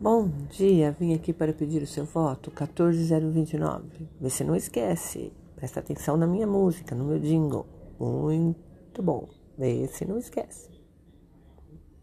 Bom dia, vim aqui para pedir o seu voto, 14029. Vê se não esquece. Presta atenção na minha música, no meu jingle. Muito bom. Vê se não esquece.